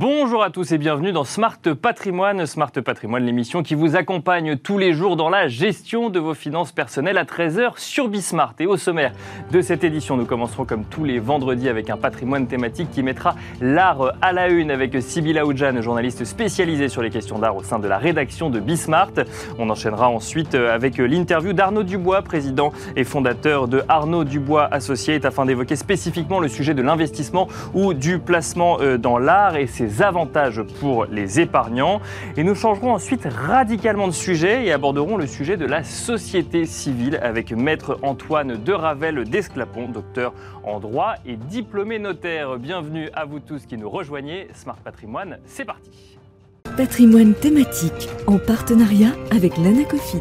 Bonjour à tous et bienvenue dans Smart Patrimoine. Smart Patrimoine, l'émission qui vous accompagne tous les jours dans la gestion de vos finances personnelles à 13h sur Bismart. Et au sommaire de cette édition, nous commencerons comme tous les vendredis avec un patrimoine thématique qui mettra l'art à la une avec Sybilla Oudjan, journaliste spécialisée sur les questions d'art au sein de la rédaction de Bismart. On enchaînera ensuite avec l'interview d'Arnaud Dubois, président et fondateur de Arnaud Dubois Associates, afin d'évoquer spécifiquement le sujet de l'investissement ou du placement euh, dans l'art et ses avantages pour les épargnants. Et nous changerons ensuite radicalement de sujet et aborderons le sujet de la société civile avec maître Antoine de Ravel d'Esclapon, docteur en droit et diplômé notaire. Bienvenue à vous tous qui nous rejoignez. Smart Patrimoine, c'est parti. Patrimoine thématique en partenariat avec l'Anacofi.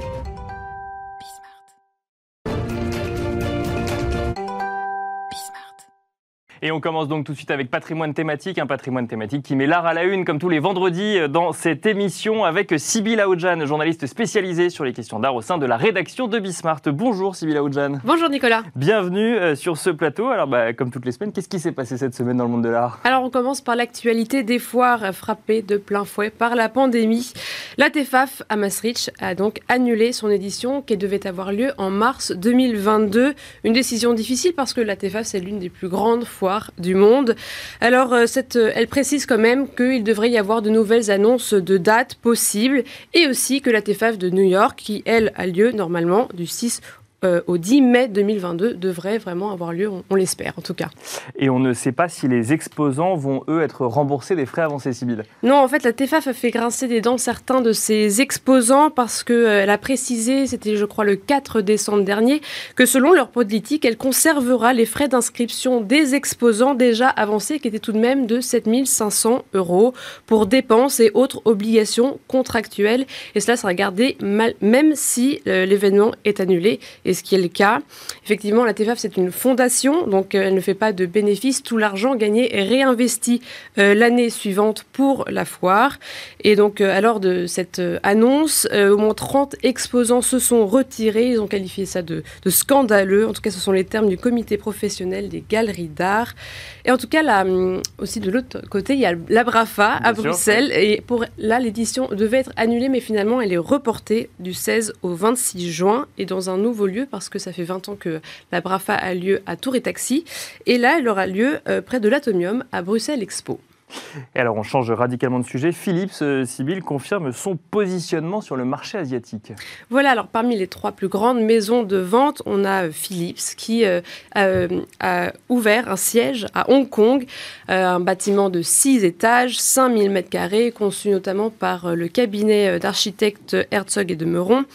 Et on commence donc tout de suite avec patrimoine thématique, un patrimoine thématique qui met l'art à la une comme tous les vendredis euh, dans cette émission avec Sybille Aoudjan, journaliste spécialisée sur les questions d'art au sein de la rédaction de Bismart. Bonjour Sybille Aoudjan. Bonjour Nicolas. Bienvenue euh, sur ce plateau. Alors bah, comme toutes les semaines, qu'est-ce qui s'est passé cette semaine dans le monde de l'art? Alors on commence par l'actualité des foires frappées de plein fouet par la pandémie. La TEFAF à Maastricht a donc annulé son édition qui devait avoir lieu en mars 2022. Une décision difficile parce que la TEFAF c'est l'une des plus grandes foires du monde. Alors, euh, euh, elle précise quand même qu'il devrait y avoir de nouvelles annonces de dates possibles et aussi que la TFAF de New York, qui elle a lieu normalement du 6 euh, au 10 mai 2022 devrait vraiment avoir lieu, on, l'espère en tout cas. Et on ne sait pas si les exposants vont, eux, être remboursés des frais avancés civils Non, en fait, la TFAF a fait grincer des dents certains de ses exposants parce qu'elle euh, a précisé, c'était je crois le 4 décembre dernier, que selon leur politique, elle conservera les frais d'inscription des exposants déjà avancés, qui étaient tout de même de 7500 euros pour dépenses et autres obligations contractuelles. Et cela sera gardé mal, même si euh, l'événement est annulé et ce qui est le cas. Effectivement, la TFAF, c'est une fondation, donc euh, elle ne fait pas de bénéfices. Tout l'argent gagné est réinvesti euh, l'année suivante pour la foire. Et donc, euh, alors de cette annonce, au moins 30 exposants se sont retirés. Ils ont qualifié ça de, scandaleux. En tout cas, ce sont les termes du comité professionnel des galeries d'art. Et en tout cas, là, hum, aussi de l'autre côté, il y a la Brafa à Bruxelles. Et pour là, l'édition devait être annulée, mais finalement, elle est reportée du 16 au 26 juin et dans un nouveau lieu parce que ça fait 20 ans que la BRAFA a lieu à Tour et Taxi. Et là, elle aura lieu euh, près de l'Atomium à Bruxelles Expo. Et alors, on change radicalement de sujet. Philips euh, Sibyl confirme son positionnement sur le marché asiatique. Voilà, alors parmi les trois plus grandes maisons de vente, on a Philips qui euh, a, ouvert un siège à Hong Kong, euh, un bâtiment de 6 étages, 5000 m2, conçu notamment par le cabinet d'architectes Herzog et de Meuron,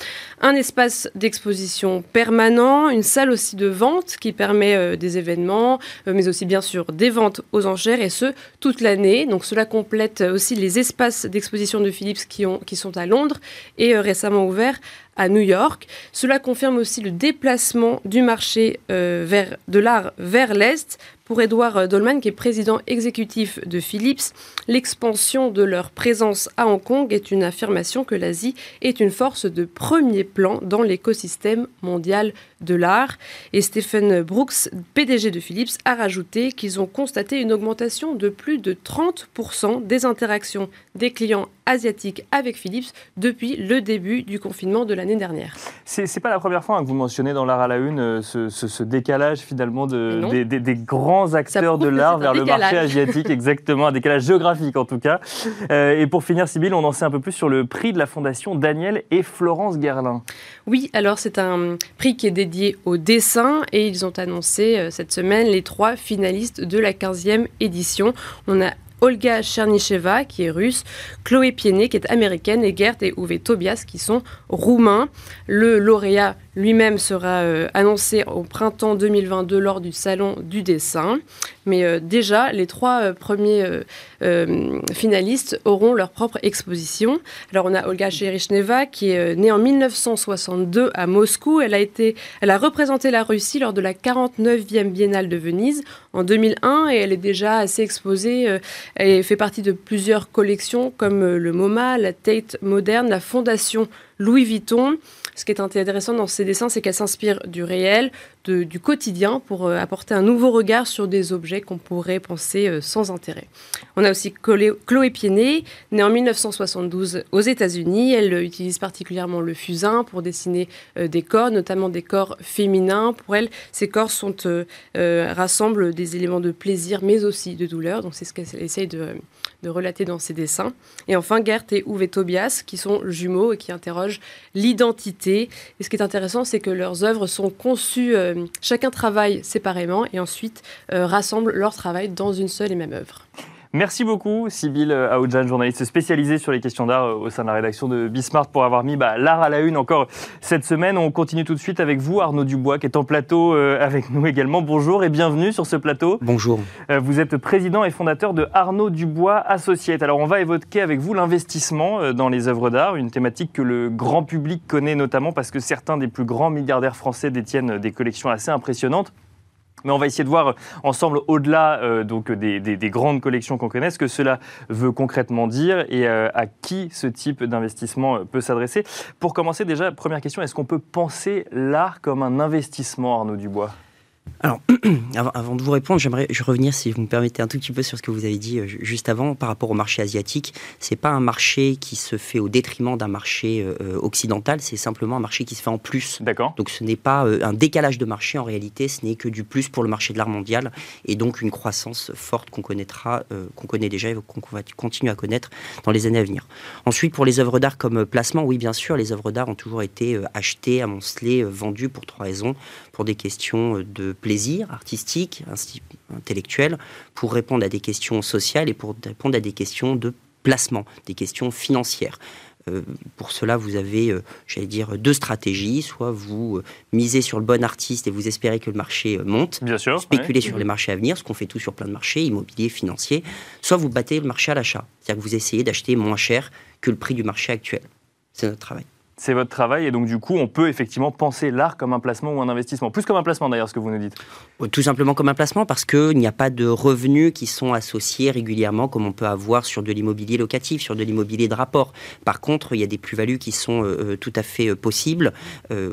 un espace d'exposition permanent, une salle aussi de vente qui permet des événements, mais aussi bien sûr des ventes aux enchères, et ce, toute l'année donc cela complète aussi les espaces d'exposition de Philips qui, ont, qui sont à Londres et euh, récemment ouverts à New York. Cela confirme aussi le déplacement du marché euh, de l'art vers l'Est. Pour Edouard Dolman, qui est président exécutif de Philips, l'expansion de leur présence à Hong Kong est une affirmation que l'Asie est une force de premier plan dans l'écosystème mondial de l'art. Et Stephen Brooks, PDG de Philips, a rajouté qu'ils ont constaté une augmentation de plus de 30% des interactions des clients asiatiques avec Philips depuis le début du confinement de l'année dernière. C'est pas la première fois hein, que vous mentionnez dans l'art à la une euh, ce, décalage finalement de, des, grands acteurs de l'art vers le marché asiatique, exactement, un décalage géographique en tout cas. Euh, et pour finir, Sybille, on en sait un peu plus sur le prix de la fondation Daniel et Florence Gerlin. Oui, alors c'est un prix qui est dédié au dessin et ils ont annoncé euh, cette semaine les trois finalistes de la 15e édition. On a Olga Chernysheva, qui est russe, Chloé Piennet, qui est américaine, et Gert et Uwe Tobias, qui sont roumains. Le lauréat lui-même sera euh, annoncé au printemps 2022 lors du Salon du dessin. Mais euh, déjà, les trois euh, premiers finalistes auront leur propre exposition. Alors on a Olga Cheryshneva qui est née en 1962 à Moscou. Elle a, été, elle a représenté la Russie lors de la 49e Biennale de Venise en 2001 et elle est déjà assez exposée et fait partie de plusieurs collections comme le MoMA, la Tate Moderne, la Fondation Louis Vuitton. Ce qui est intéressant dans ces dessins, c'est qu'elle s'inspire du réel, du quotidien, pour euh, apporter un nouveau regard sur des objets qu'on pourrait penser euh, sans intérêt. On a aussi Chloé Piennet, née en 1972 aux États-Unis. Elle utilise particulièrement le fusain pour dessiner euh, des corps, notamment des corps féminins. Pour elle, ces corps rassemblent des éléments de plaisir, mais aussi de douleur. Donc c'est ce qu'elle essaye de, relater dans ses dessins. Et enfin, Gert et Uwe Tobias, qui sont jumeaux et qui interrogent l'identité. Et ce qui est intéressant, c'est que leurs œuvres sont conçues, euh, chacun travaille séparément et ensuite euh, rassemble leur travail dans une seule et même œuvre. Merci beaucoup, Sybille Aoudjan, journaliste spécialisée sur les questions d'art euh, au sein de la rédaction de Bismart, pour avoir mis bah, l'art à la une encore cette semaine. On continue tout de suite avec vous, Arnaud Dubois, qui est en plateau euh, avec nous également. Bonjour et bienvenue sur ce plateau. Bonjour. Euh, vous êtes président et fondateur de Arnaud Dubois Associates. Alors, on va évoquer avec vous l'investissement dans les œuvres d'art, une thématique que le grand public connaît notamment parce que certains des plus grands milliardaires français détiennent des collections assez impressionnantes. Mais on va essayer de voir ensemble, au-delà euh, donc des, grandes collections qu'on connaît, ce que cela veut concrètement dire et euh, à qui ce type d'investissement euh, peut s'adresser. Pour commencer, déjà, première question, est-ce qu'on peut penser l'art comme un investissement, Arnaud Dubois? Alors, avant de vous répondre, j'aimerais revenir, si vous me permettez, un tout petit peu sur ce que vous avez dit euh, juste avant par rapport au marché asiatique. C'est pas un marché qui se fait au détriment d'un marché euh, euh, occidental, c'est simplement un marché qui se fait en plus. D'accord. Donc, ce n'est pas un décalage de marché en réalité, ce n'est que du plus pour le marché de l'art mondial et donc une croissance forte qu'on connaîtra, qu'on connaît déjà et qu'on va continuer à connaître dans les années à venir. Ensuite, pour les œuvres d'art comme placement, oui, bien sûr, les œuvres d'art ont toujours été achetées, amoncelées, vendues pour trois raisons pour des questions de plaisir artistique, intellectuel, pour répondre à des questions sociales et pour répondre à des questions de placement, des questions financières. Euh, pour cela, vous avez, euh, j'allais dire, deux stratégies. Soit vous euh, misez sur le bon artiste et vous espérez que le marché monte. Bien sûr. Spéculez sur les marchés à venir, ce qu'on fait tout sur plein de marchés, immobilier, financier. Soit vous battez le marché à l'achat. C'est-à-dire que vous essayez d'acheter moins cher que le prix du marché actuel. C'est notre travail. C'est votre travail et donc du coup, on peut effectivement penser l'art comme un placement ou un investissement. Plus comme un placement d'ailleurs, ce que vous nous dites. Tout simplement comme un placement parce qu'il n'y a pas de revenus qui sont associés régulièrement comme on peut avoir sur de l'immobilier locatif, sur de l'immobilier de rapport. Par contre, il y a des plus-values qui sont euh, euh, tout à fait euh, possibles.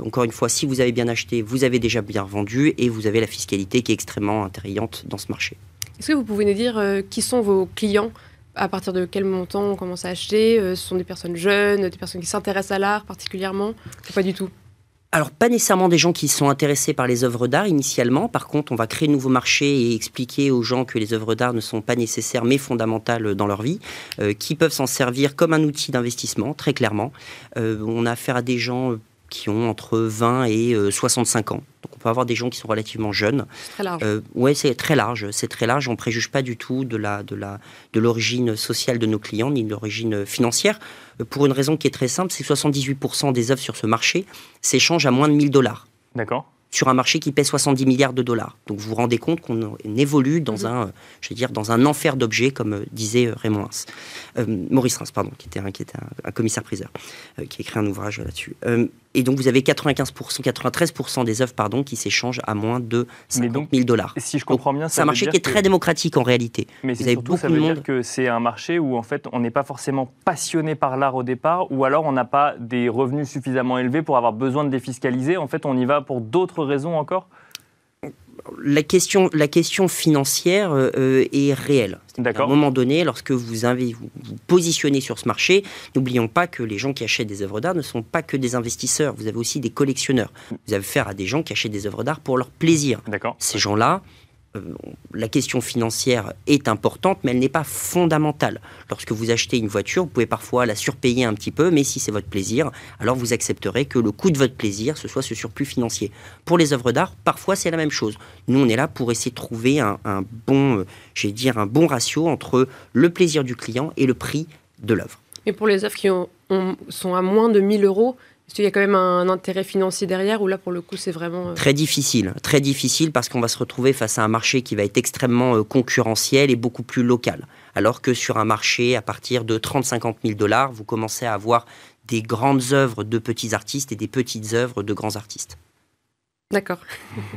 encore une fois, si vous avez bien acheté, vous avez déjà bien vendu et vous avez la fiscalité qui est extrêmement attrayante dans ce marché. Est-ce que vous pouvez nous dire qui sont vos clients à partir de quel montant on commence à acheter euh, Ce sont des personnes jeunes, des personnes qui s'intéressent à l'art particulièrement Ou pas du tout? Alors, pas nécessairement des gens qui sont intéressés par les œuvres d'art initialement. Par contre, on va créer de nouveaux marchés et expliquer aux gens que les œuvres d'art ne sont pas nécessaires mais fondamentales dans leur vie, euh, qui peuvent s'en servir comme un outil d'investissement, très clairement. Euh, on a affaire à des gens qui ont entre 20 et 65 ans. Peut avoir des gens qui sont relativement jeunes. C'est très large. Euh, oui, c'est très large. C'est très large. On ne préjuge pas du tout de la de la de l'origine sociale de nos clients ni de l'origine financière. Euh, pour une raison qui est très simple, c'est que 78% des œuvres sur ce marché s'échangent à moins de 1000 dollars. D'accord sur un marché qui pèse 70 milliards de dollars. Donc vous vous rendez compte qu'on évolue dans mhm. un, je veux dire, dans un enfer d'objets, comme euh, disait Raymond Maurice Reims, pardon, qui était un, qui était un, commissaire-priseur, qui a écrit un ouvrage là-dessus. Et donc vous avez 95%, 93% des œuvres pardon, qui s'échangent à moins de 50 000 dollars. Si je comprends bien, c'est un marché qui est très démocratique en réalité. Mais vous avez surtout, ça veut dire que c'est un marché où en fait on n'est pas forcément passionné par l'art au départ, ou alors on n'a pas des revenus suffisamment élevés pour avoir besoin de défiscaliser. En fait, on y va pour d'autres raisons encore? La question, la question financière euh, euh, est réelle. À un moment donné, lorsque vous, avez, vous, positionnez sur ce marché, n'oublions pas que les gens qui achètent des œuvres d'art ne sont pas que des investisseurs. Vous avez aussi des collectionneurs. Vous avez affaire à des gens qui achètent des œuvres d'art pour leur plaisir. Ces gens-là, la question financière est importante, mais elle n'est pas fondamentale. Lorsque vous achetez une voiture, vous pouvez parfois la surpayer un petit peu, mais si c'est votre plaisir, alors vous accepterez que le coût de votre plaisir, ce soit ce surplus financier. Pour les œuvres d'art, parfois c'est la même chose. Nous, on est là pour essayer de trouver un, bon, euh, dire, un bon ratio entre le plaisir du client et le prix de l'œuvre. Mais pour les œuvres qui sont à moins de 1000 euros, est-ce qu'il y a quand même un intérêt financier derrière ou là pour le coup c'est vraiment... Euh, très difficile, très difficile parce qu'on va se retrouver face à un marché qui va être extrêmement euh, concurrentiel et beaucoup plus local. Alors que sur un marché à partir de 30-50 000 dollars, vous commencez à avoir des grandes œuvres de petits artistes et des petites œuvres de grands artistes. D'accord.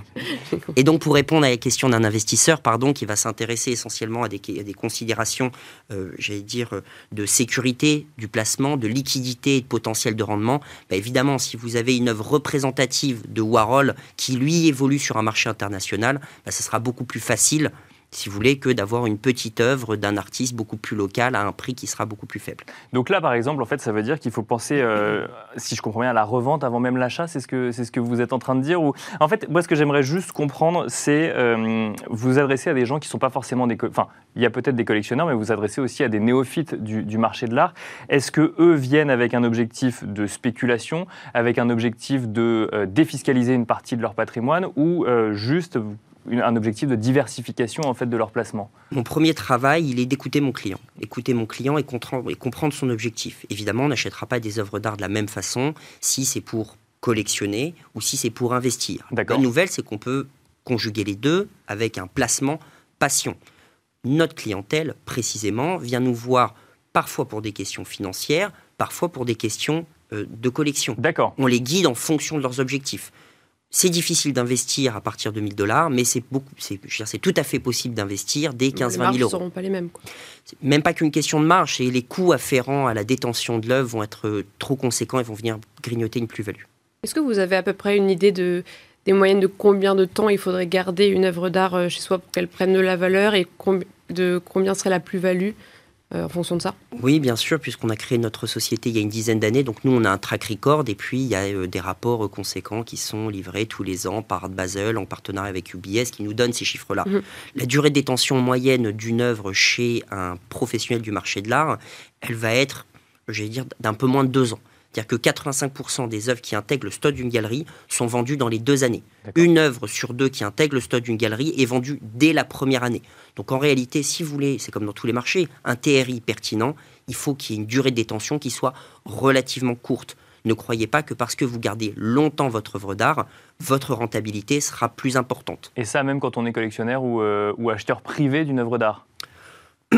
et donc, pour répondre à la question d'un investisseur, pardon, qui va s'intéresser essentiellement à des, considérations, euh, j'allais dire, de sécurité du placement, de liquidité et de potentiel de rendement, bah, évidemment, si vous avez une œuvre représentative de Warhol qui, lui, évolue sur un marché international, bah, ça sera beaucoup plus facile si vous voulez, que d'avoir une petite œuvre d'un artiste beaucoup plus local à un prix qui sera beaucoup plus faible. Donc là, par exemple, en fait, ça veut dire qu'il faut penser, euh, si je comprends bien, à la revente avant même l'achat. C'est ce que c'est ce que vous êtes en train de dire. Ou en fait, moi, ce que j'aimerais juste comprendre, c'est euh, vous adresser à des gens qui ne sont pas forcément des, enfin, il y a peut-être des collectionneurs, mais vous adressez aussi à des néophytes du, marché de l'art. Est-ce que eux viennent avec un objectif de spéculation, avec un objectif de euh, défiscaliser une partie de leur patrimoine, ou juste un objectif de diversification en fait de leur placement Mon premier travail, il est d'écouter mon client, écouter mon client et comprendre, et comprendre son objectif. Évidemment, on n'achètera pas des œuvres d'art de la même façon si c'est pour collectionner ou si c'est pour investir. La nouvelle, c'est qu'on peut conjuguer les deux avec un placement passion. Notre clientèle, précisément, vient nous voir parfois pour des questions financières, parfois pour des questions euh, de collection. D'accord. On les guide en fonction de leurs objectifs. C'est difficile d'investir à partir de 1000 dollars, mais c'est beaucoup, c'est, c'est tout à fait possible d'investir dès 15-20 000 euros. Les ne seront pas les mêmes. Quoi. Même pas qu'une question de marge, et les coûts afférents à la détention de l'œuvre vont être euh, trop conséquents et vont venir grignoter une plus-value. Est-ce que vous avez à peu près une idée de, des moyennes de combien de temps il faudrait garder une œuvre d'art euh, chez soi pour qu'elle prenne de la valeur et de combien serait la plus-value? En fonction de ça Oui, bien sûr, puisqu'on a créé notre société il y a une dizaine d'années. Donc nous, on a un track record et puis il y a euh, des rapports conséquents qui sont livrés tous les ans par Basel en partenariat avec UBS qui nous donnent ces chiffres-là. Mhm. La durée de détention moyenne d'une œuvre chez un professionnel du marché de l'art, elle va être, j'allais dire, d'un peu moins de deux ans. C'est-à-dire que 85% des œuvres qui intègrent le stock d'une galerie sont vendues dans les deux années. Une œuvre sur deux qui intègre le stock d'une galerie est vendue dès la première année. Donc en réalité, si vous voulez, c'est comme dans tous les marchés, un TRI pertinent, il faut qu'il y ait une durée de détention qui soit relativement courte. Ne croyez pas que parce que vous gardez longtemps votre œuvre d'art, votre rentabilité sera plus importante. Et ça même quand on est collectionneur ou, euh, ou acheteur privé d'une œuvre d'art?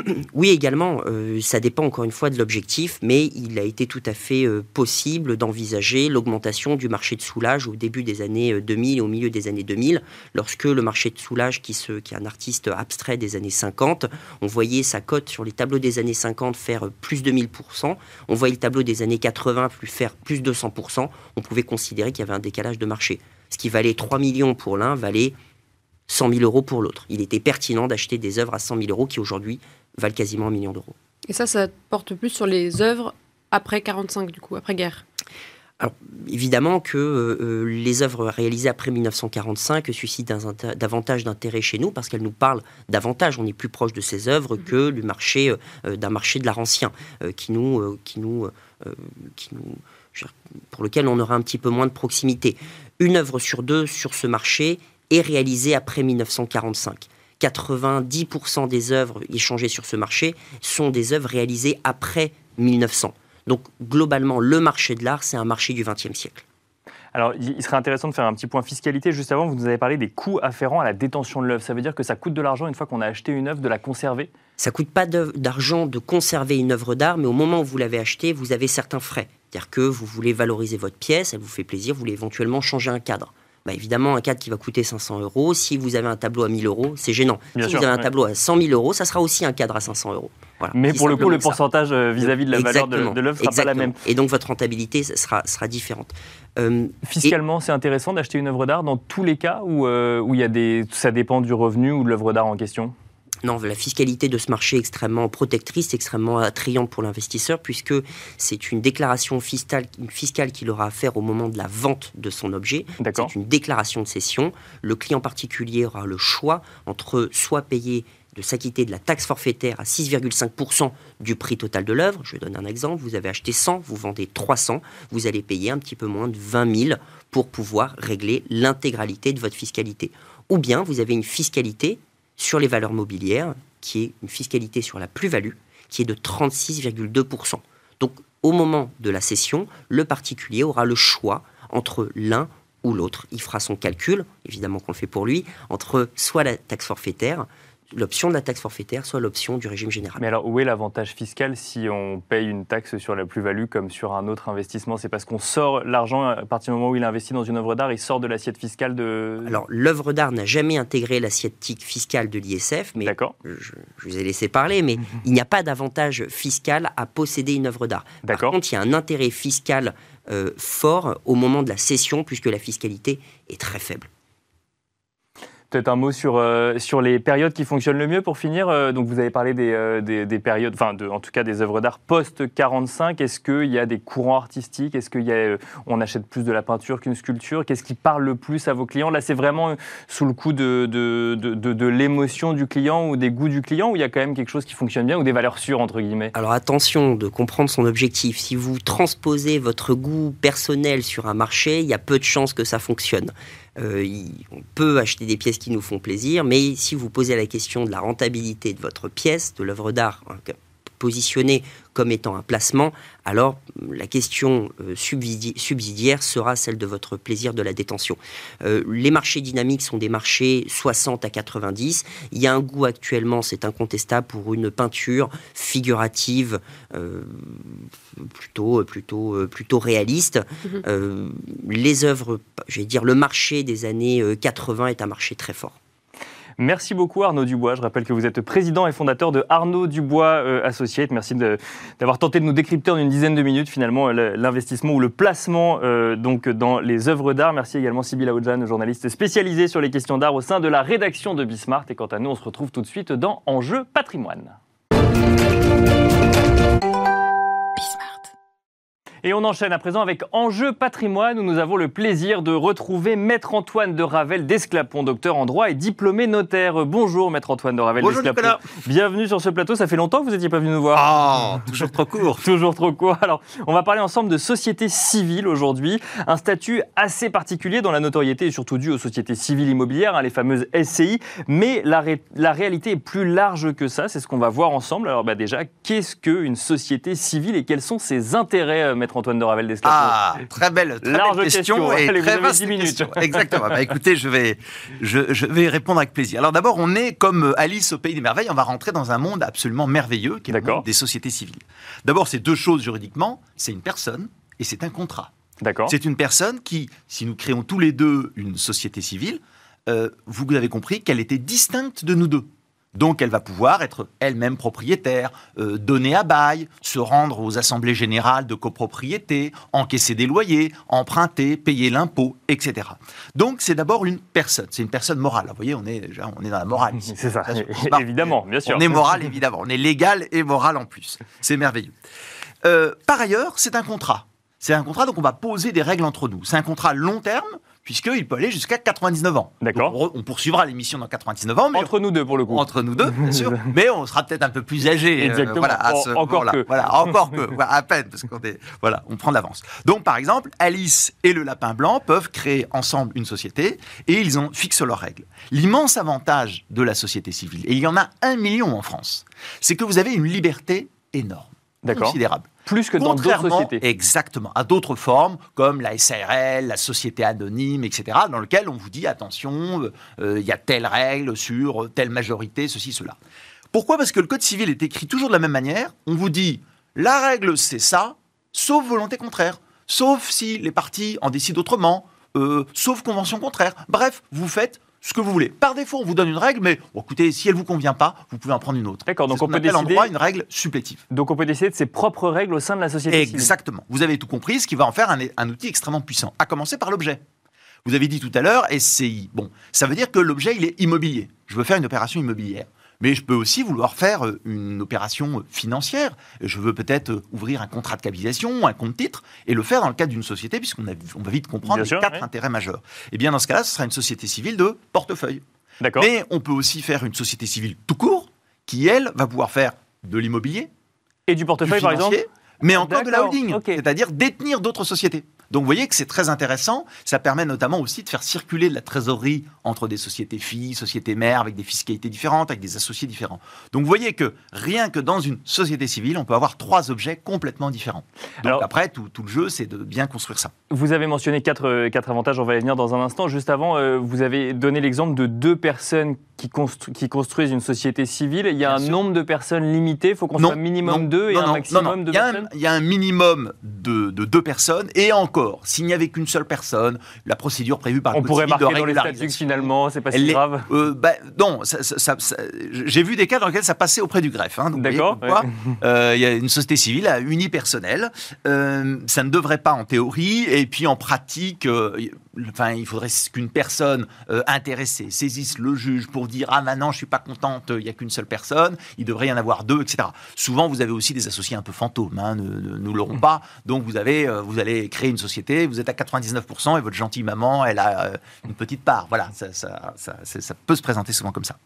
oui, également, euh, ça dépend encore une fois de l'objectif, mais il a été tout à fait euh, possible d'envisager l'augmentation du marché de soulage au début des années 2000 euh, et au milieu des années 2000, lorsque le marché de soulage, qui, se, est un artiste abstrait des années 50, on voyait sa cote sur les tableaux des années 50 faire plus de 1000%, on voyait le tableau des années 80 plus faire plus de 100%, on pouvait considérer qu'il y avait un décalage de marché. Ce qui valait 3 millions pour l'un valait 100 000 euros pour l'autre. Il était pertinent d'acheter des œuvres à 100 000 euros qui aujourd'hui valent quasiment un million d'euros. Et ça, ça porte plus sur les œuvres après 45, du coup, après guerre? Alors, évidemment que euh, euh, les œuvres réalisées après 1945 suscitent davantage d'intérêt chez nous parce qu'elles nous parlent davantage. On est plus proche de ces œuvres que du marché euh, d'un marché de l'art ancien qui nous, qui nous, qui nous, pour lequel on aura un petit peu moins de proximité. Une œuvre sur deux sur ce marché est réalisée après 1945. 90% des œuvres échangées sur ce marché sont des œuvres réalisées après 1900. Donc globalement, le marché de l'art, c'est un marché du XXe siècle. Alors, il serait intéressant de faire un petit point fiscalité. Juste avant, vous nous avez parlé des coûts afférents à la détention de l'œuvre. Ça veut dire que ça coûte de l'argent une fois qu'on a acheté une œuvre de la conserver? Ça coûte pas d'argent de conserver une œuvre d'art, mais au moment où vous l'avez achetée, vous avez certains frais. C'est-à-dire que vous voulez valoriser votre pièce, elle vous fait plaisir, vous voulez éventuellement changer un cadre. Bah, évidemment, un cadre qui va coûter 500 euros, si vous avez un tableau à 1000 euros, c'est gênant. si vous avez un tableau à 100 000 euros, ça sera aussi un cadre à 500 euros. Mais pour le coup, le pourcentage euh, vis-à-vis de la valeur de, de l'œuvre sera pas la même. Et donc votre rentabilité sera, sera différente. Euh, Fiscalement, c'est intéressant d'acheter une œuvre d'art dans tous les cas où, euh, où il y a des, ça dépend du revenu ou de l'œuvre d'art en question? La fiscalité de ce marché est extrêmement protectrice, extrêmement attrayante pour l'investisseur, puisque c'est une déclaration fiscale, fiscale qu'il aura à faire au moment de la vente de son objet. C'est une déclaration de cession. Le client particulier aura le choix entre soit payer de s'acquitter de la taxe forfaitaire à 6,5% du prix total de l'œuvre. Je donne un exemple. Vous avez acheté 100, vous vendez 300, vous allez payer un petit peu moins de 20 000 pour pouvoir régler l'intégralité de votre fiscalité. Ou bien vous avez une fiscalité sur les valeurs mobilières, qui est une fiscalité sur la plus-value, qui est de 36,2%. Donc au moment de la cession, le particulier aura le choix entre l'un ou l'autre. Il fera son calcul, évidemment qu'on le fait pour lui, entre soit la taxe forfaitaire, l'option de la taxe forfaitaire, soit l'option du régime général. Mais alors, où est l'avantage fiscal si on paye une taxe sur la plus-value comme sur un autre investissement? C'est parce qu'on sort l'argent, à partir du moment où il investit dans une œuvre d'art, il sort de l'assiette fiscale de... Alors, l'œuvre d'art n'a jamais intégré l'assiette fiscale de l'ISF, mais je, je, vous ai laissé parler, mais il n'y a pas d'avantage fiscal à posséder une œuvre d'art. Par contre, il y a un intérêt fiscal euh, fort au moment de la cession, puisque la fiscalité est très faible. Peut-être un mot sur, euh, sur les périodes qui fonctionnent le mieux pour finir. Euh, donc vous avez parlé des, euh, des, périodes, enfin en tout cas des œuvres d'art post-45. Est-ce qu'il y a des courants artistiques? Est-ce qu'on achète plus de la peinture qu'une sculpture? Qu'est-ce qui parle le plus à vos clients? Là, c'est vraiment sous le coup de, de, de l'émotion du client ou des goûts du client ou il y a quand même quelque chose qui fonctionne bien ou des valeurs sûres, entre guillemets? Alors attention de comprendre son objectif. Si vous transposez votre goût personnel sur un marché, il y a peu de chances que ça fonctionne. Euh, on peut acheter des pièces qui nous font plaisir, mais si vous posez la question de la rentabilité de votre pièce, de l'œuvre d'art, hein, positionné comme étant un placement, alors la question euh, subsidiaire sera celle de votre plaisir de la détention. Euh, les marchés dynamiques sont des marchés 60 à 90. Il y a un goût actuellement, c'est incontestable, pour une peinture figurative plutôt, plutôt, plutôt réaliste. Mhm. les œuvres, je vais dire, le marché des années 80 est un marché très fort. Merci beaucoup Arnaud Dubois. Je rappelle que vous êtes président et fondateur de Arnaud Dubois euh, Associates. Merci d'avoir tenté de nous décrypter en une dizaine de minutes finalement l'investissement ou le placement euh, donc dans les œuvres d'art. Merci également Sybille Aoudjan, journaliste spécialisée sur les questions d'art au sein de la rédaction de Bismart. Et quant à nous, on se retrouve tout de suite dans Enjeu patrimoine. Et on enchaîne à présent avec Enjeu patrimoine où nous avons le plaisir de retrouver Maître Antoine de Ravel d'Esclapon, docteur en droit et diplômé notaire. Bonjour Maître Antoine de Ravel d'Esclapon. Bienvenue sur ce plateau. Ça fait longtemps que vous n'étiez pas venu nous voir. Ah, toujours trop court. toujours trop court. Alors, on va parler ensemble de société civile aujourd'hui. Un statut assez particulier dont la notoriété est surtout due aux sociétés civiles immobilières, hein, les fameuses SCI. Mais la, la réalité est plus large que ça. C'est ce qu'on va voir ensemble. Alors, bah, déjà, qu'est-ce qu'une société civile et quels sont ses intérêts, euh, Maître Antoine de Ravel d'Esclapon Ah, très belle, très belle question, et très vaste question. Exactement. bah, écoutez, je vais, je, je, vais répondre avec plaisir. Alors d'abord, on est comme Alice au pays des merveilles. On va rentrer dans un monde absolument merveilleux, qui est le monde des sociétés civiles. D'abord, c'est deux choses juridiquement. C'est une personne et c'est un contrat. D'accord. C'est une personne qui, si nous créons tous les deux une société civile, euh, vous avez compris qu'elle était distincte de nous deux. Donc elle va pouvoir être elle-même propriétaire, euh, donner à bail, se rendre aux assemblées générales de copropriété, encaisser des loyers, emprunter, payer l'impôt, etc. Donc c'est d'abord une personne, c'est une personne morale. Vous voyez, on est déjà on est dans la morale. C'est ça, évidemment, bien sûr. On est moral, évidemment. On est légal et moral en plus. C'est merveilleux. Euh, par ailleurs, c'est un contrat. C'est un contrat, donc on va poser des règles entre nous. C'est un contrat long terme puisqu'il peut aller jusqu'à 99 ans. D'accord. On poursuivra l'émission dans 99 ans. Mais entre nous deux, pour le coup. Entre nous deux, bien sûr. mais on sera peut-être un peu plus âgé. Euh, Exactement. voilà, encore que. Voilà, encore que. à peine, parce qu'on est. Voilà, on prend de l'avance. Donc, par exemple, Alice et le Lapin Blanc peuvent créer ensemble une société et ils ont, fixent leurs règles. L'immense avantage de la société civile, et il y en a un million en France, c'est que vous avez une liberté énorme. Considérable. Plus que dans d'autres sociétés. Exactement. À d'autres formes, comme la SARL, la société anonyme, etc., dans lequel on vous dit attention, euh, il y a telle règle sur telle majorité, ceci, cela. Pourquoi? Parce que le Code civil est écrit toujours de la même manière. On vous dit la règle, c'est ça, sauf volonté contraire. Sauf si les parties en décident autrement, euh, sauf convention contraire. Bref, vous faites ce que vous voulez. Par défaut, on vous donne une règle, mais écoutez, si elle vous convient pas, vous pouvez en prendre une autre. D'accord, donc on peut décider. droit une règle supplétive. Donc on peut décider de ses propres règles au sein de la société. Exactement. Vous avez tout compris, ce qui va en faire un, un outil extrêmement puissant. À commencer par l'objet. Vous avez dit tout à l'heure SCI. Bon, ça veut dire que l'objet il est immobilier. Je veux faire une opération immobilière mais je peux aussi vouloir faire euh, une opération financière. Je veux peut-être euh, ouvrir un contrat de capitalisation, un compte titre, et le faire dans le cadre d'une société, puisqu'on on va vite comprendre les quatre intérêts majeurs. Et eh bien dans ce cas-là, ce sera une société civile de portefeuille. Mais on peut aussi faire une société civile tout court, qui, elle, va pouvoir faire de l'immobilier. Et du portefeuille, par exemple mais encore de la holding, c'est-à-dire détenir d'autres sociétés. Donc vous voyez que c'est très intéressant. Ça permet notamment aussi de faire circuler de la trésorerie entre des sociétés filles, sociétés mères, avec des fiscalités différentes, avec des associés différents. Donc vous voyez que rien que dans une société civile, on peut avoir trois objets complètement différents. Donc après, tout, le jeu, c'est de bien construire ça. Vous avez mentionné quatre, quatre avantages, on va y venir dans un instant. Juste avant, euh, vous avez donné l'exemple de deux personnes qui, qui, construisent une société civile. Il y a un nombre de personnes limité, il faut qu'on soit minimum deux et un maximum de personnes Il y a un minimum de, deux personnes et encore, s'il n'y avait qu'une seule personne, la procédure prévue par le On pourrait marquer dans les statuts finalement, c'est pas si grave euh, bah, Non, j'ai vu des cas dans lesquels ça passait auprès du greffe. Hein, D'accord. Euh, il y a une société civile unipersonnelle. Euh, ça ne devrait pas en théorie et puis en pratique enfin, il faudrait qu'une personne euh, intéressée saisisse le juge pour dire ah maintenant je suis pas contente, il n'y a qu'une seule personne, il devrait y en avoir deux, etc. Souvent vous avez aussi des associés un peu fantômes, hein, ne, nous l'aurons pas. Donc vous avez, euh, vous allez créer une société, vous êtes à 99% et votre gentille maman, elle a euh, une petite part. Voilà, ça, ça, ça, peut se présenter souvent comme ça.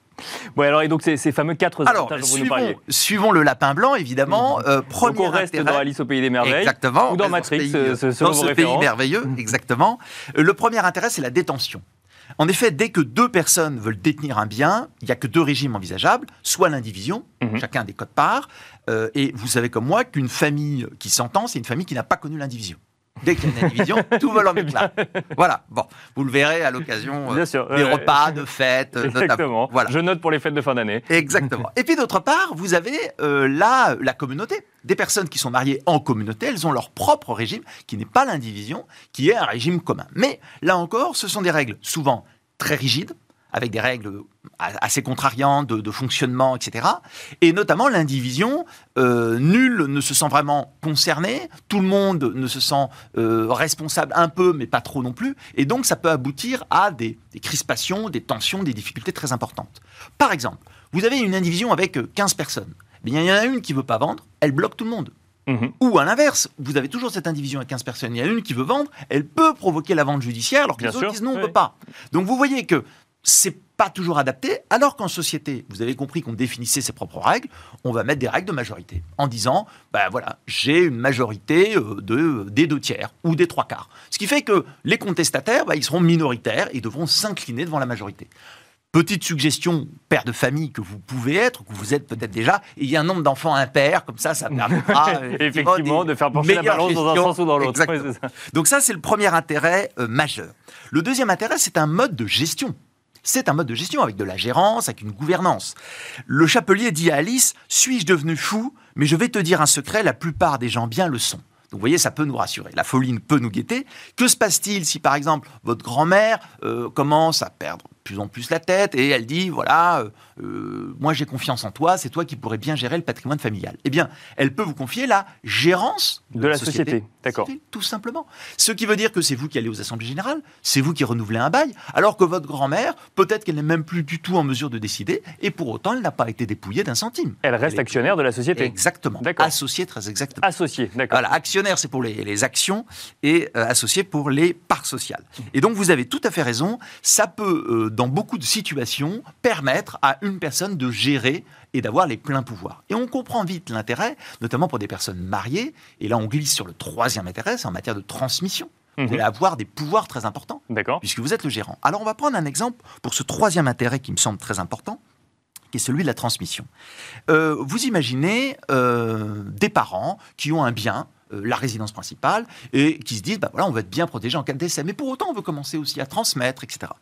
Bon alors et donc ces, fameux quatre alors, avantages dont vous nous Suivons le lapin blanc évidemment. Mmh. premier donc on reste dans Alice au pays des merveilles. Exactement. Ou dans Matrix, ce, ce, dans ce pays merveilleux, exactement. Le premier intérêt, c'est la détention. En effet, dès que deux personnes veulent détenir un bien, il n'y a que deux régimes envisageables, soit l'indivision, mhm. chacun des codes parts, euh, et vous savez comme moi qu'une famille qui s'entend, c'est une famille qui n'a pas connu l'indivision. Dès qu'il y a une indivision, tout vole en éclat. Voilà, bon, vous le verrez à l'occasion euh, des repas, de fêtes. Exactement. Voilà. Je note pour les fêtes de fin d'année. Exactement. Et puis d'autre part, vous avez euh, la, la communauté. Des personnes qui sont mariées en communauté, elles ont leur propre régime, qui n'est pas l'indivision, qui est un régime commun. Mais là encore, ce sont des règles souvent très rigides, avec des règles assez contrariantes de, fonctionnement, etc. Et notamment l'indivision, euh, nul ne se sent vraiment concerné, tout le monde ne se sent euh, responsable un peu, mais pas trop non plus, et donc ça peut aboutir à des, crispations, des tensions, des difficultés très importantes. Par exemple, vous avez une indivision avec 15 personnes, il y en a une qui veut pas vendre, elle bloque tout le monde. Mhm. Ou à l'inverse, vous avez toujours cette indivision à 15 personnes, il y en a une qui veut vendre, elle peut provoquer la vente judiciaire alors que les autres disent non, on ne peut pas. Donc vous voyez que c'est pas toujours adapté, alors qu'en société, vous avez compris qu'on définissait ses propres règles, on va mettre des règles de majorité, en disant, ben voilà, j'ai une majorité euh, de, des deux tiers ou des trois quarts. Ce qui fait que les contestataires, ben, ils seront minoritaires et devront s'incliner devant la majorité. Petite suggestion, père de famille que vous pouvez être, que vous êtes peut-être déjà, il y a un nombre d'enfants impairs, comme ça, ça permettra euh, effectivement de faire pencher la balance dans un sens ou dans l'autre. Donc ça, c'est le premier intérêt euh, majeur. Le deuxième intérêt, c'est un mode de gestion. C'est un mode de gestion avec de la gérance, avec une gouvernance. Le chapelier dit à Alice Suis-je devenu fou Mais je vais te dire un secret, la plupart des gens bien le sont. Donc vous voyez, ça peut nous rassurer. La folie peut nous guetter. Que se passe-t-il si, par exemple, votre grand-mère euh, commence à perdre plus en plus la tête et elle dit voilà, euh, euh, moi j'ai confiance en toi, c'est toi qui pourrais bien gérer le patrimoine familial. Eh bien, elle peut vous confier la gérance de, la, société. D'accord. Tout simplement. Ce qui veut dire que c'est vous qui allez aux assemblées générales, c'est vous qui renouvelez un bail, alors que votre grand-mère, peut-être qu'elle n'est même plus du tout en mesure de décider, et pour autant, elle n'a pas été dépouillée d'un centime. Elle reste actionnaire de la société. Exactement. Associée très exactement. Associée, d'accord. Voilà, actionnaire c'est pour les, actions et euh, associé pour les parts sociales. Et donc vous avez tout à fait raison, ça peut dans beaucoup de situations, permettre à une personne de gérer et d'avoir les pleins pouvoirs. Et on comprend vite l'intérêt, notamment pour des personnes mariées, et là on glisse sur le troisième intérêt, c'est en matière de transmission. Vous mhm. allez avoir des pouvoirs très importants, puisque vous êtes le gérant. Alors on va prendre un exemple pour ce troisième intérêt qui me semble très important, qui est celui de la transmission. Euh, vous imaginez euh, des parents qui ont un bien, euh, la résidence principale, et qui se disent, bah voilà, on va être bien protégé en cas de décès, mais pour autant, on veut commencer aussi à transmettre, etc.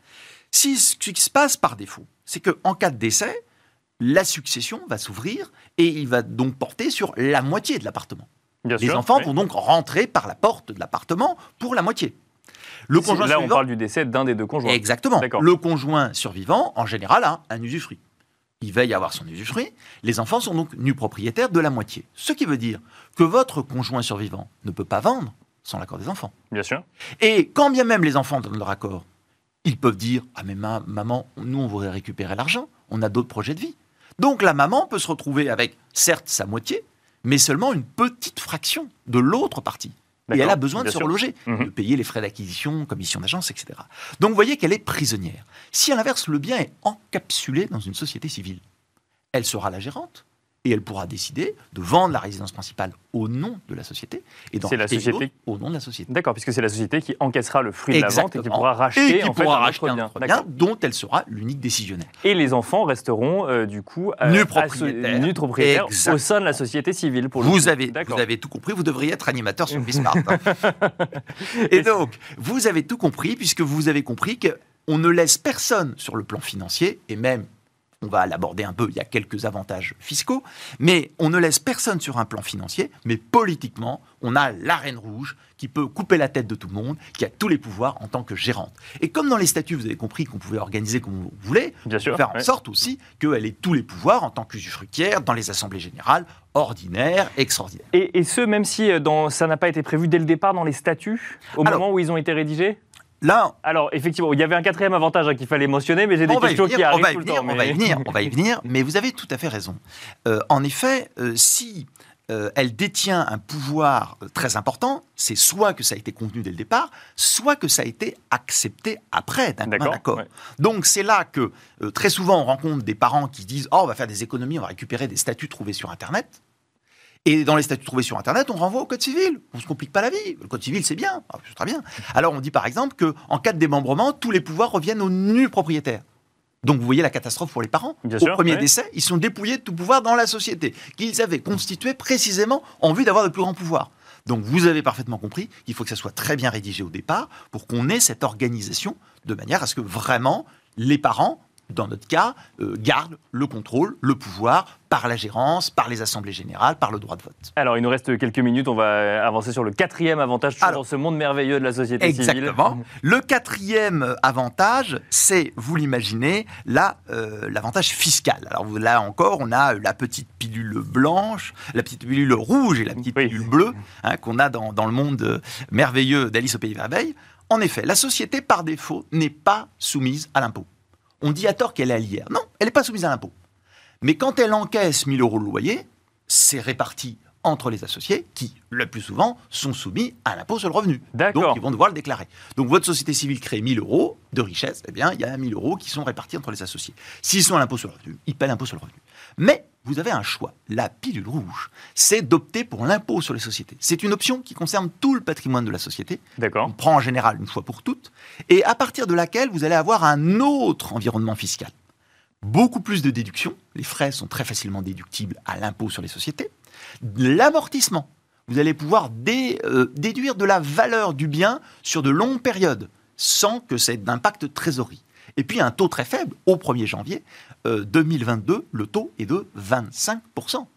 Si ce qui se passe par défaut, c'est qu'en cas de décès, la succession va s'ouvrir et il va donc porter sur la moitié de l'appartement. Les enfants vont donc rentrer par la porte de l'appartement pour la moitié. Le conjoint là, on parle du décès d'un des deux conjoints. Exactement. Le conjoint survivant, en général, a un usufruit. Il va y avoir son usufruit. Les enfants sont donc nus propriétaires de la moitié. Ce qui veut dire que votre conjoint survivant ne peut pas vendre sans l'accord des enfants. Bien sûr. Et quand bien même les enfants donnent leur accord, ils peuvent dire Ah, mais maman, nous, on voudrait récupérer l'argent, on a d'autres projets de vie. Donc la maman peut se retrouver avec, certes, sa moitié, mais seulement une petite fraction de l'autre partie. Et elle a besoin de se reloger, mhm. de payer les frais d'acquisition, commission d'agence, etc. Donc vous voyez qu'elle est prisonnière. Si à l'inverse, le bien est encapsulé dans une société civile, elle sera la gérante et elle pourra décider de vendre la résidence principale au nom de la société et d'en la société au nom de la société. D'accord, puisque c'est la société qui encaissera le fruit de la vente et qui pourra racheter, en fait, un, autre bien, dont elle sera l'unique décisionnaire. Et les enfants resteront euh, du coup euh, nus propriétaires, au sein de la société civile. Pour vous, avez, vous avez tout compris, vous devriez être animateur sur Bismarck. Hein. et donc, vous avez tout compris puisque vous avez compris qu'on ne laisse personne sur le plan financier et même on va l'aborder un peu, il y a quelques avantages fiscaux, mais on ne laisse personne sur un plan financier, mais politiquement, on a la reine rouge qui peut couper la tête de tout le monde, qui a tous les pouvoirs en tant que gérante. Et comme dans les statuts, vous avez compris qu'on pouvait organiser comme Bien sûr, faire en sorte aussi qu'elle ait tous les pouvoirs en tant qu'usufruitière dans les assemblées générales, ordinaires, extraordinaires. Et, ce, même si euh, dans, ça n'a pas été prévu dès le départ dans les statuts, au moment où ils ont été rédigés? Là, alors effectivement, il y avait un quatrième avantage hein, qu'il fallait mentionner, mais j'ai des questions qui arrivent tout le temps. On va y venir, on va y venir, mais vous avez tout à fait raison. Euh, en effet, euh, si euh, elle détient un pouvoir très important, c'est soit que ça a été contenu dès le départ, soit que ça a été accepté après d'un accord. Donc c'est là que très souvent on rencontre des parents qui disent oh on va faire des économies, on va récupérer des statuts trouvés sur Internet. Et dans les statuts trouvés sur Internet, on renvoie au Code civil. On ne se complique pas la vie. Le Code civil, c'est bien. Ah, c'est très bien. Alors, on dit par exemple qu'en cas de démembrement, tous les pouvoirs reviennent au nu propriétaire. Donc, vous voyez la catastrophe pour les parents. au premier décès, ils sont dépouillés de tout pouvoir dans la société, qu'ils avaient constitué précisément en vue d'avoir de plus grands pouvoirs. Donc, vous avez parfaitement compris qu'il faut que ça soit très bien rédigé au départ pour qu'on ait cette organisation de manière à ce que vraiment les parents dans notre cas, euh, garde le contrôle, le pouvoir par la gérance, par les assemblées générales, par le droit de vote. Alors, il nous reste quelques minutes, on va avancer sur le quatrième avantage dans ce monde merveilleux de la société civile. Exactement. Le quatrième avantage, c'est, vous l'imaginez, euh, l'avantage fiscal. Alors là encore, on a la petite pilule blanche, la petite pilule rouge et la petite pilule bleue hein, qu'on a dans, dans, le monde merveilleux d'Alice au Pays des Merveilles. En effet, la société, par défaut, n'est pas soumise à l'impôt on dit à tort qu'elle est à l'IR. Non, elle n'est pas soumise à l'impôt. Mais quand elle encaisse 1000 euros de loyer, c'est réparti entre les associés qui, le plus souvent, sont soumis à l'impôt sur le revenu. Donc, ils vont devoir le déclarer. Donc, votre société civile crée 1000 euros de richesse, eh bien, il y a 1000 euros qui sont répartis entre les associés. S'ils sont à l'impôt sur le revenu, ils paient l'impôt sur le revenu. Mais vous avez un choix. La pilule rouge, c'est d'opter pour l'impôt sur les sociétés. C'est une option qui concerne tout le patrimoine de la société. D'accord. On prend en général une fois pour toutes, et à partir de laquelle vous allez avoir un autre environnement fiscal. Beaucoup plus de déductions. Les frais sont très facilement déductibles à l'impôt sur les sociétés. L'amortissement. Vous allez pouvoir euh, déduire de la valeur du bien sur de longues périodes sans que ça ait d'impact trésorerie. Et puis un taux très faible au 1er janvier 2022, euh, le taux est de 25%.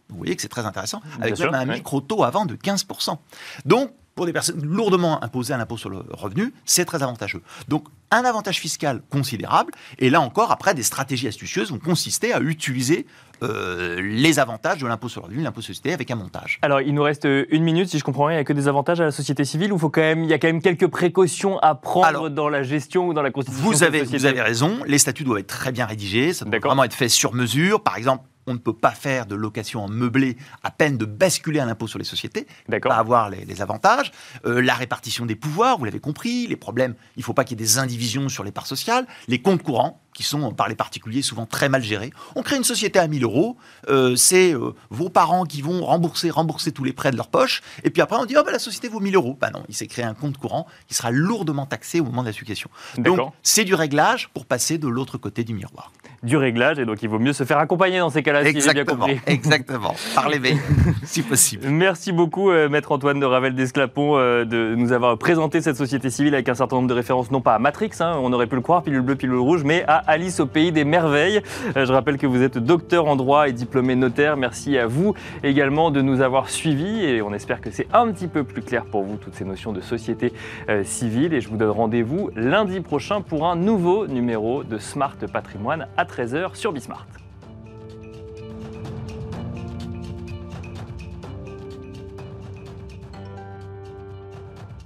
Vous voyez que c'est très intéressant, avec même un micro-taux avant de 15%. Donc, pour des personnes lourdement imposées à l'impôt sur le revenu, c'est très avantageux. Donc, un avantage fiscal considérable. Et là encore, après, des stratégies astucieuses vont consister à utiliser euh, les avantages de l'impôt sur le revenu, l'impôt société avec un montage. Alors, il nous reste une minute, si je comprends bien, il n'y a que des avantages à la société civile ou faut quand même, il y a quand même quelques précautions à prendre dans la gestion ou dans la constitution vous avez, Vous avez raison, les statuts doivent être très bien rédigés, ça doit vraiment être fait sur mesure. Par exemple, on ne peut pas faire de location en meublé à peine de basculer un impôt sur les sociétés, pas avoir les, avantages. Euh, la répartition des pouvoirs, vous l'avez compris, les problèmes, il ne faut pas qu'il y ait des indivisions sur les parts sociales, les comptes courants, qui sont par les particuliers souvent très mal gérés. On crée une société à 1000 euros, euh, c'est euh, vos parents qui vont rembourser, rembourser tous les prêts de leur poche, et puis après on dit oh, ben, la société vaut 1000 euros. Bah non, il s'est créé un compte courant qui sera lourdement taxé au moment de la succession. Donc c'est du réglage pour passer de l'autre côté du miroir. Du réglage, et donc il vaut mieux se faire accompagner dans ces cas-là, si j'ai bien compris. Exactement, par les si possible. Merci beaucoup, euh, Maître Antoine de Ravel d'Esclapon, de nous avoir présenté cette société civile avec un certain nombre de références, non pas à Matrix, hein, on aurait pu le croire, pilule bleue, pilule rouge, mais à Alice au pays des merveilles. Euh, je rappelle que vous êtes docteur en droit et diplômé notaire. Merci à vous également de nous avoir suivis et on espère que c'est un petit peu plus clair pour vous toutes ces notions de société euh, civile. Et je vous donne rendez-vous lundi prochain pour un nouveau numéro de Smart Patrimoine à 13h sur Bismart.